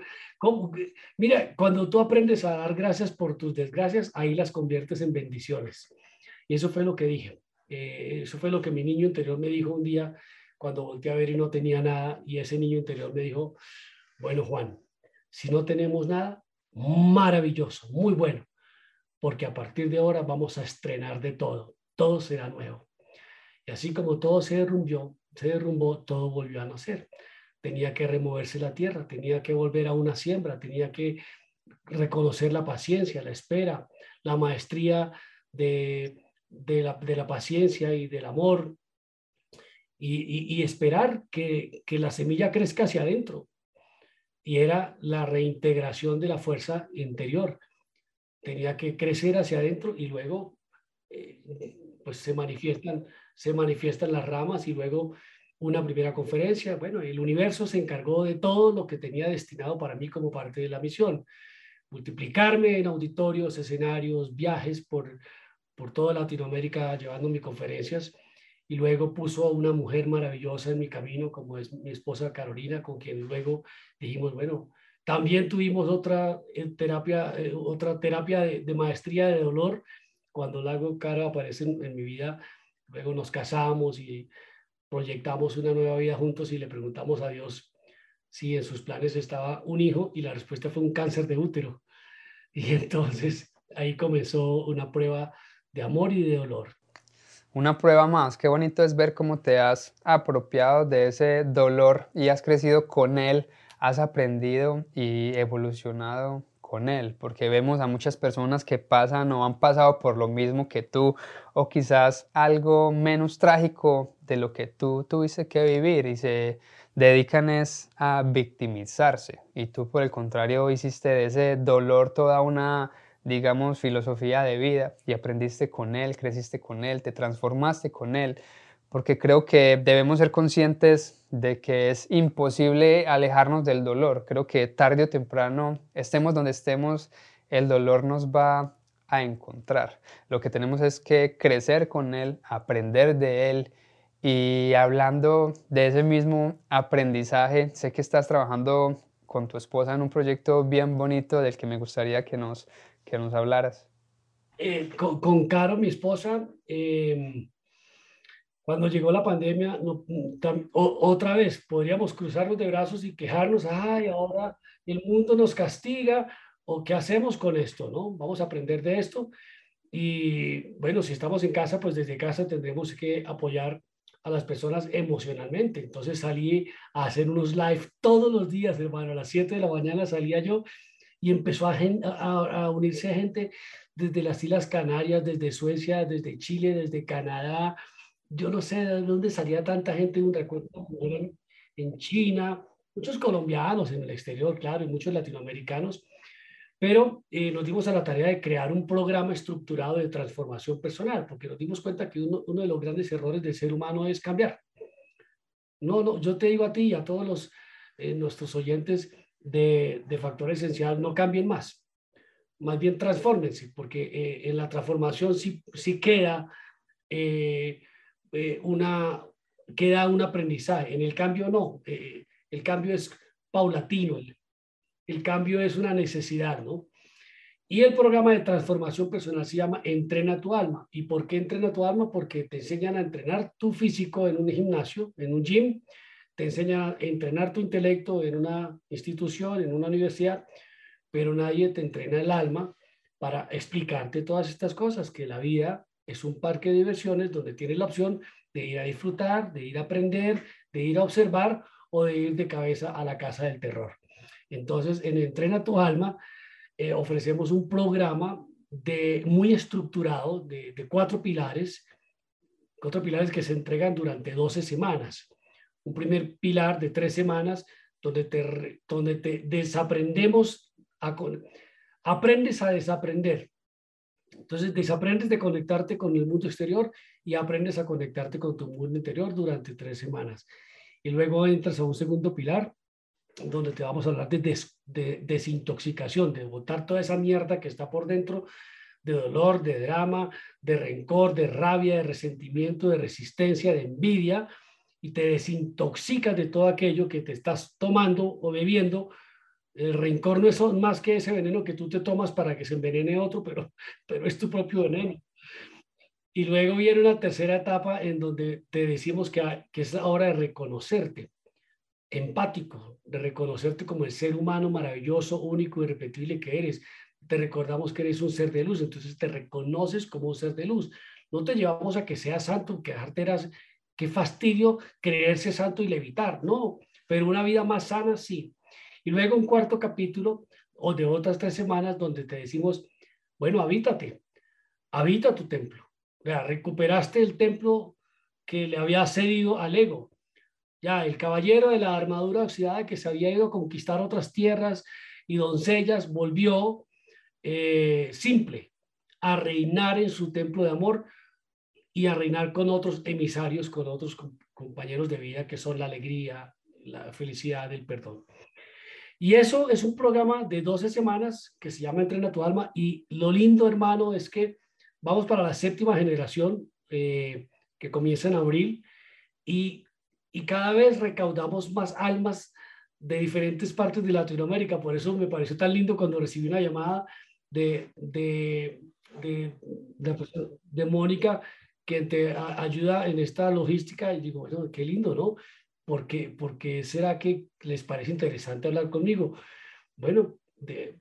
Mira, cuando tú aprendes a dar gracias por tus desgracias, ahí las conviertes en bendiciones. Y eso fue lo que dije. Eh, eso fue lo que mi niño interior me dijo un día cuando volteé a ver y no tenía nada. Y ese niño interior me dijo, bueno, Juan, si no tenemos nada, maravilloso, muy bueno, porque a partir de ahora vamos a estrenar de todo. Todo será nuevo. Y así como todo se derrumbó, se derrumbó, todo volvió a nacer tenía que removerse la tierra, tenía que volver a una siembra, tenía que reconocer la paciencia, la espera, la maestría de, la, paciencia y del amor y, esperar que, que, la semilla crezca hacia adentro. Y era la reintegración de la fuerza interior. Tenía que crecer hacia adentro y luego eh, pues se manifiestan, se manifiestan las ramas y luego una primera conferencia. Bueno, el universo se encargó de todo lo que tenía destinado para mí como parte de la misión. Multiplicarme en auditorios, escenarios, viajes por, por toda Latinoamérica llevando mis conferencias. Y luego puso a una mujer maravillosa en mi camino, como es mi esposa Carolina, con quien luego dijimos, bueno, también tuvimos otra eh, terapia, eh, otra terapia de, maestría de dolor. Cuando Lago Cara aparece en, en mi vida, luego nos casamos y proyectamos una nueva vida juntos y le preguntamos a Dios si en sus planes estaba un hijo y la respuesta fue un cáncer de útero. Y entonces ahí comenzó una prueba de amor y de dolor. Una prueba más, qué bonito es ver cómo te has apropiado de ese dolor y has crecido con él, has aprendido y evolucionado con él, porque vemos a muchas personas que pasan o han pasado por lo mismo que tú, o quizás algo menos trágico de lo que tú tuviste que vivir y se dedican es a victimizarse. Y tú por el contrario hiciste de ese dolor toda una, digamos, filosofía de vida y aprendiste con él, creciste con él, te transformaste con él porque creo que debemos ser conscientes de que es imposible alejarnos del dolor. Creo que tarde o temprano, estemos donde estemos, el dolor nos va a encontrar. Lo que tenemos es que crecer con él, aprender de él y hablando de ese mismo aprendizaje, sé que estás trabajando con tu esposa en un proyecto bien bonito del que me gustaría que nos, que nos hablaras. Eh, con, Caro, mi esposa, eh, cuando llegó la pandemia, no, otra vez podríamos cruzarnos de brazos y quejarnos, ay, ahora el mundo nos castiga, o qué hacemos con esto, ¿no? Vamos a aprender de esto. Y bueno, si estamos en casa, pues desde casa tendremos que apoyar a las personas emocionalmente. Entonces salí a hacer unos live todos los días, hermano. A las 7 de la mañana salía yo y empezó a, a, a unirse gente desde las Islas Canarias, desde Suecia, desde Chile, desde Canadá, yo no sé de dónde salía tanta gente, un recuerdo en China, muchos colombianos en el exterior, claro, y muchos latinoamericanos, pero eh, nos dimos a la tarea de crear un programa estructurado de transformación personal, porque nos dimos cuenta que uno, uno de los grandes errores del ser humano es cambiar. No, no, yo te digo a ti y a todos los, eh, nuestros oyentes de, de Factor Esencial, no cambien más, más bien transfórmense, porque eh, en la transformación sí, sí queda eh, una, queda un aprendizaje. En el cambio no, eh, el cambio es paulatino, el, cambio es una necesidad, ¿no? Y el programa de transformación personal se llama Entrena tu alma. ¿Y por qué entrena tu alma? Porque te enseñan a entrenar tu físico en un gimnasio, en un gym, te enseñan a entrenar tu intelecto en una institución, en una universidad, pero nadie te entrena el alma para explicarte todas estas cosas, que la vida es un parque de diversiones donde tienes la opción de ir a disfrutar, de ir a aprender, de ir a observar o de ir de cabeza a la casa del terror. Entonces, en Entrena tu alma eh, ofrecemos un programa de, muy estructurado de, cuatro pilares, cuatro pilares que se entregan durante 12 semanas. Un primer pilar de tres semanas donde te, donde te desaprendemos, aprendes a desaprender. Entonces desaprendes de conectarte con el mundo exterior y aprendes a conectarte con tu mundo interior durante tres semanas. Y luego entras a un segundo pilar donde te vamos a hablar de, de desintoxicación, de botar toda esa mierda que está por dentro de dolor, de drama, de rencor, de rabia, de resentimiento, de resistencia, de envidia, y te desintoxicas de todo aquello que te estás tomando o bebiendo. El rencor no es más que ese veneno que tú te tomas para que se envenene otro, pero, pero es tu propio veneno. Y luego viene una tercera etapa en donde te decimos que, que es hora de reconocerte, empático, de reconocerte como el ser humano maravilloso, único, irrepetible que eres. Te recordamos que eres un ser de luz, entonces te reconoces como un ser de luz. No te llevamos a que seas santo, que dejarte qué fastidio creerse santo y levitar, no, pero una vida más sana sí. Y luego un cuarto capítulo o de otras tres semanas donde te decimos, bueno, habítate, habita tu templo. Ya, recuperaste el templo que le había cedido al ego. Ya, el caballero de la armadura oxidada que se había ido a conquistar otras tierras y doncellas volvió eh, simple a reinar en su templo de amor y a reinar con otros emisarios, con otros compañeros de vida que son la alegría, la felicidad, el perdón. Y eso es un programa de 12 semanas que se llama Entrena tu alma y lo lindo, hermano, es que vamos para la séptima generación eh, que comienza en abril y, y cada vez recaudamos más almas de diferentes partes de Latinoamérica. Por eso me pareció tan lindo cuando recibí una llamada de, de, de, Mónica que te ayuda en esta logística y digo, qué lindo, ¿no? Porque, porque será que les parece interesante hablar conmigo. Bueno, de,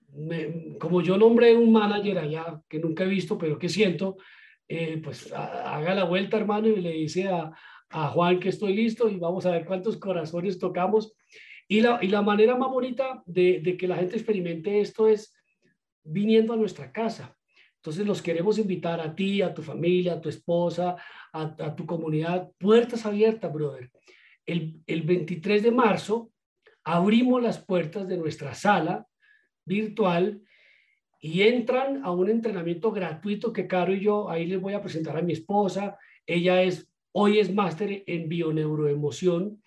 como yo nombré un manager allá que nunca he visto, pero que siento, eh, pues haga la vuelta, hermano, y le dice a, a, Juan que estoy listo y vamos a ver cuántos corazones tocamos. Y la, y la manera más bonita de, de que la gente experimente esto es viniendo a nuestra casa. Entonces los queremos invitar a ti, a tu familia, a tu esposa, a, tu comunidad. Puertas abiertas, brother. El, el 23 de marzo abrimos las puertas de nuestra sala virtual y entran a un entrenamiento gratuito que Caro y yo, ahí les voy a presentar a mi esposa. Ella es, hoy es máster en bioneuroemoción.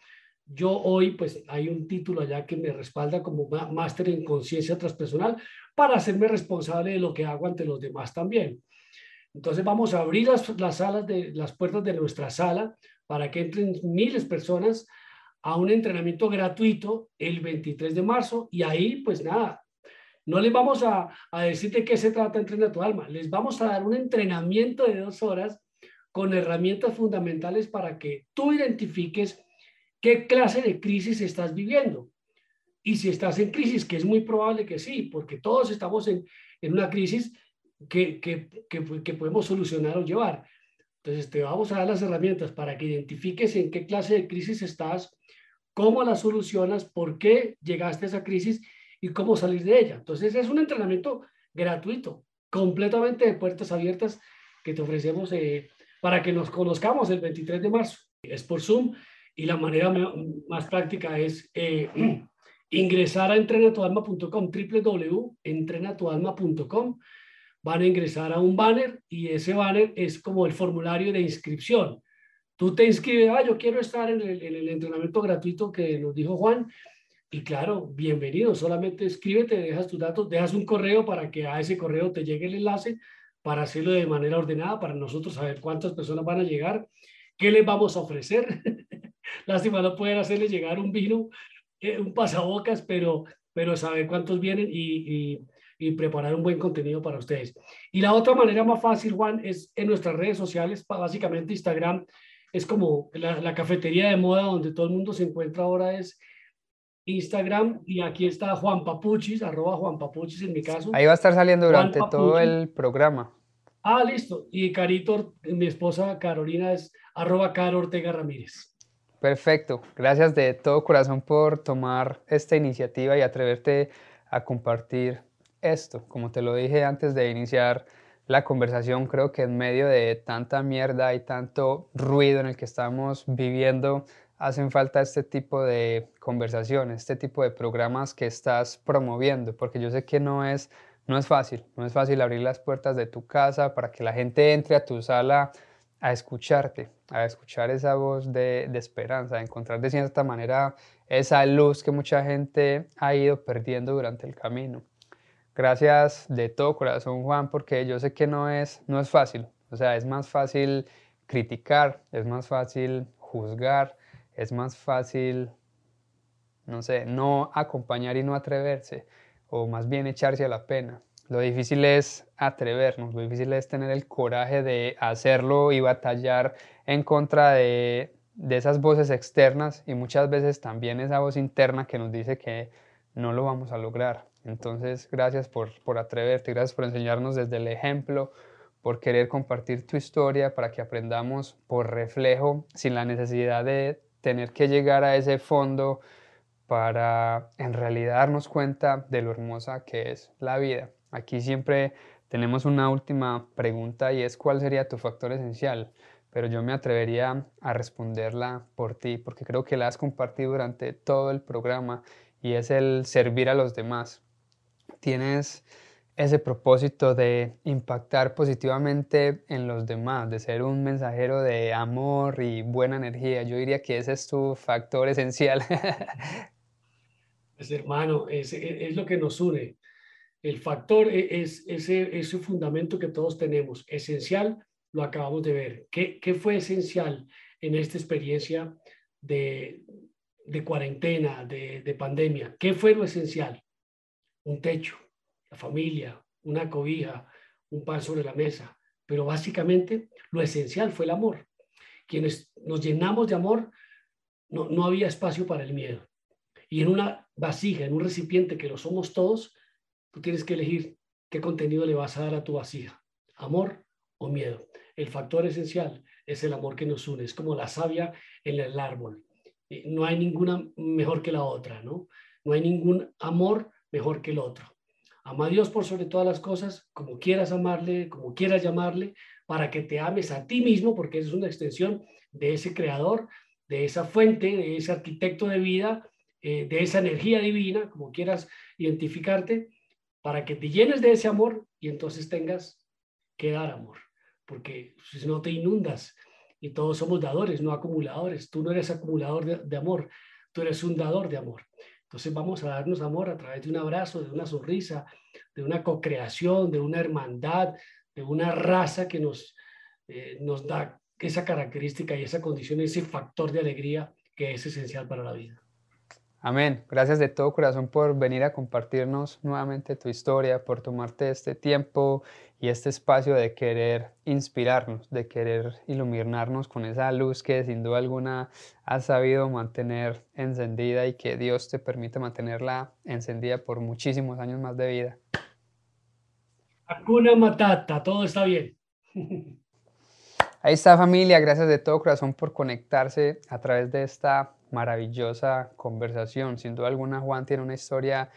Yo hoy, pues hay un título allá que me respalda como máster en conciencia transpersonal, para hacerme responsable de lo que hago ante los demás también. Entonces vamos a abrir las, las salas las puertas de nuestra sala para que entren miles de personas a un entrenamiento gratuito el 23 de marzo y ahí pues nada, no les vamos a, a decir de qué se trata Entrena tu alma, les vamos a dar un entrenamiento de dos horas con herramientas fundamentales para que tú identifiques qué clase de crisis estás viviendo. Y si estás en crisis, que es muy probable que sí, porque todos estamos en, en una crisis que, que, que, podemos solucionar o llevar. Entonces, te vamos a dar las herramientas para que identifiques en qué clase de crisis estás, cómo la solucionas, por qué llegaste a esa crisis y cómo salir de ella. Entonces, es un entrenamiento gratuito, completamente de puertas abiertas que te ofrecemos eh, para que nos conozcamos el 23 de marzo. Es por Zoom y la manera más práctica es eh, ingresar a entrenatualma.com, www.entrenatualma.com. Van a ingresar a un banner y ese banner es como el formulario de inscripción. Tú te inscribes, ah, yo quiero estar en el, en el entrenamiento gratuito que nos dijo Juan. Y claro, bienvenido, solamente escríbete, dejas tus datos, dejas un correo para que a ese correo te llegue el enlace para hacerlo de manera ordenada, para nosotros saber cuántas personas van a llegar, qué les vamos a ofrecer. Lástima no poder hacerle llegar un vino eh, un pasabocas, pero, pero saber cuántos vienen y, y, preparar un buen contenido para ustedes. Y la otra manera más fácil, Juan, es en nuestras redes sociales, básicamente Instagram es como la, la, cafetería de moda donde todo el mundo se encuentra ahora, es Instagram y aquí está Juan Papuchis, arroba Juan Papuchis en mi caso. Ahí va a estar saliendo durante todo el programa. Ah, listo. Y Carito, mi esposa Carolina es arroba Caro Ortega Ramírez. Perfecto. Gracias de todo corazón por tomar esta iniciativa y atreverte a compartir esto. Como te lo dije antes de iniciar la conversación, creo que en medio de tanta mierda y tanto ruido en el que estamos viviendo, hacen falta este tipo de conversaciones, este tipo de programas que estás promoviendo, porque yo sé que no es, no es fácil, no es fácil abrir las puertas de tu casa para que la gente entre a tu sala a escucharte, a escuchar esa voz de, de esperanza, a encontrar de cierta manera esa luz que mucha gente ha ido perdiendo durante el camino. Gracias de todo corazón, Juan, porque yo sé que no es, no es fácil. O sea, es más fácil criticar, es más fácil juzgar, es más fácil, no sé, no acompañar y no atreverse, o más bien echarse a la pena. Lo difícil es atrevernos, lo difícil es tener el coraje de hacerlo y batallar en contra de, de esas voces externas y muchas veces también esa voz interna que nos dice que no lo vamos a lograr. Entonces, gracias por, por atreverte, gracias por enseñarnos desde el ejemplo, por querer compartir tu historia para que aprendamos por reflejo sin la necesidad de tener que llegar a ese fondo para en realidad darnos cuenta de lo hermosa que es la vida. Aquí siempre tenemos una última pregunta y es cuál sería tu factor esencial, pero yo me atrevería a responderla por ti porque creo que la has compartido durante todo el programa y es el servir a los demás. Tienes ese propósito de impactar positivamente en los demás, de ser un mensajero de amor y buena energía. Yo diría que ese es tu factor esencial. Pues hermano, es, es lo que nos une. El factor e, es ese, ese fundamento que todos tenemos. Esencial, lo acabamos de ver. ¿Qué, qué fue esencial en esta experiencia de, de cuarentena, de, de pandemia? ¿Qué fue lo esencial? Un techo, la familia, una cobija, un pan sobre la mesa. Pero básicamente lo esencial fue el amor. Quienes nos llenamos de amor, no, no había espacio para el miedo. Y en una vasija, en un recipiente que lo somos todos, tú tienes que elegir qué contenido le vas a dar a tu vasija, amor o miedo. El factor esencial es el amor que nos une, es como la savia en el árbol. No hay ninguna mejor que la otra, ¿no? No hay ningún amor mejor que el otro. Ama a Dios por sobre todas las cosas, como quieras amarle, como quieras llamarle, para que te ames a ti mismo, porque es una extensión de ese creador, de esa fuente, de ese arquitecto de vida, eh, de esa energía divina, como quieras identificarte, para que te llenes de ese amor y entonces tengas que dar amor, porque si no te inundas y todos somos dadores, no acumuladores. Tú no eres acumulador de amor, tú eres un dador de amor. Entonces vamos a darnos amor a través de un abrazo, de una sonrisa, de una co-creación, de una hermandad, de una raza que nos, eh, nos da esa característica y esa condición, ese factor de alegría que es esencial para la vida. Amén. Gracias de todo corazón por venir a compartirnos nuevamente tu historia, por tomarte este tiempo y este espacio de querer inspirarnos, de querer iluminarnos con esa luz que sin duda alguna has sabido mantener encendida y que Dios te permite mantenerla encendida por muchísimos años más de vida. Hakuna Matata, todo está bien. Ahí está familia, gracias de todo corazón por conectarse a través de esta maravillosa conversación. Sin duda alguna, Juan tiene una historia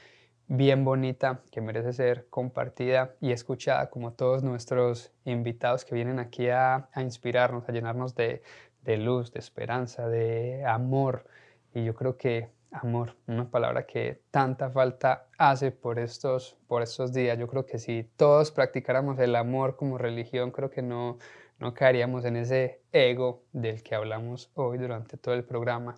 bien bonita que merece ser compartida y escuchada como todos nuestros invitados que vienen aquí a, inspirarnos, a llenarnos de, luz, de esperanza, de amor. Y yo creo que amor, una palabra que tanta falta hace por estos, por estos días. Yo creo que si todos practicáramos el amor como religión, creo que no, no caeríamos en ese ego del que hablamos hoy durante todo el programa.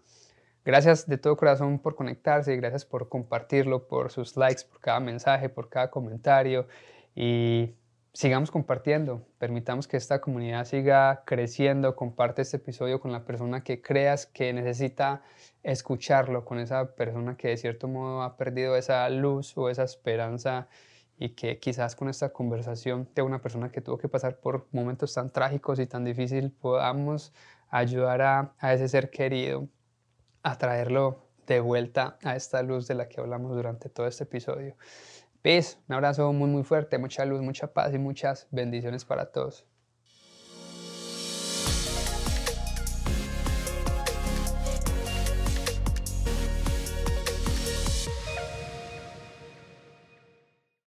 Gracias de todo corazón por conectarse, gracias por compartirlo, por sus likes, por cada mensaje, por cada comentario y sigamos compartiendo. Permitamos que esta comunidad siga creciendo. Comparte este episodio con la persona que creas que necesita escucharlo, con esa persona que de cierto modo ha perdido esa luz o esa esperanza y que quizás con esta conversación de una persona que tuvo que pasar por momentos tan trágicos y tan difíciles podamos ayudar a, a ese ser querido a traerlo de vuelta a esta luz de la que hablamos durante todo este episodio. Peace, un abrazo muy muy fuerte, mucha luz, mucha paz y muchas bendiciones para todos.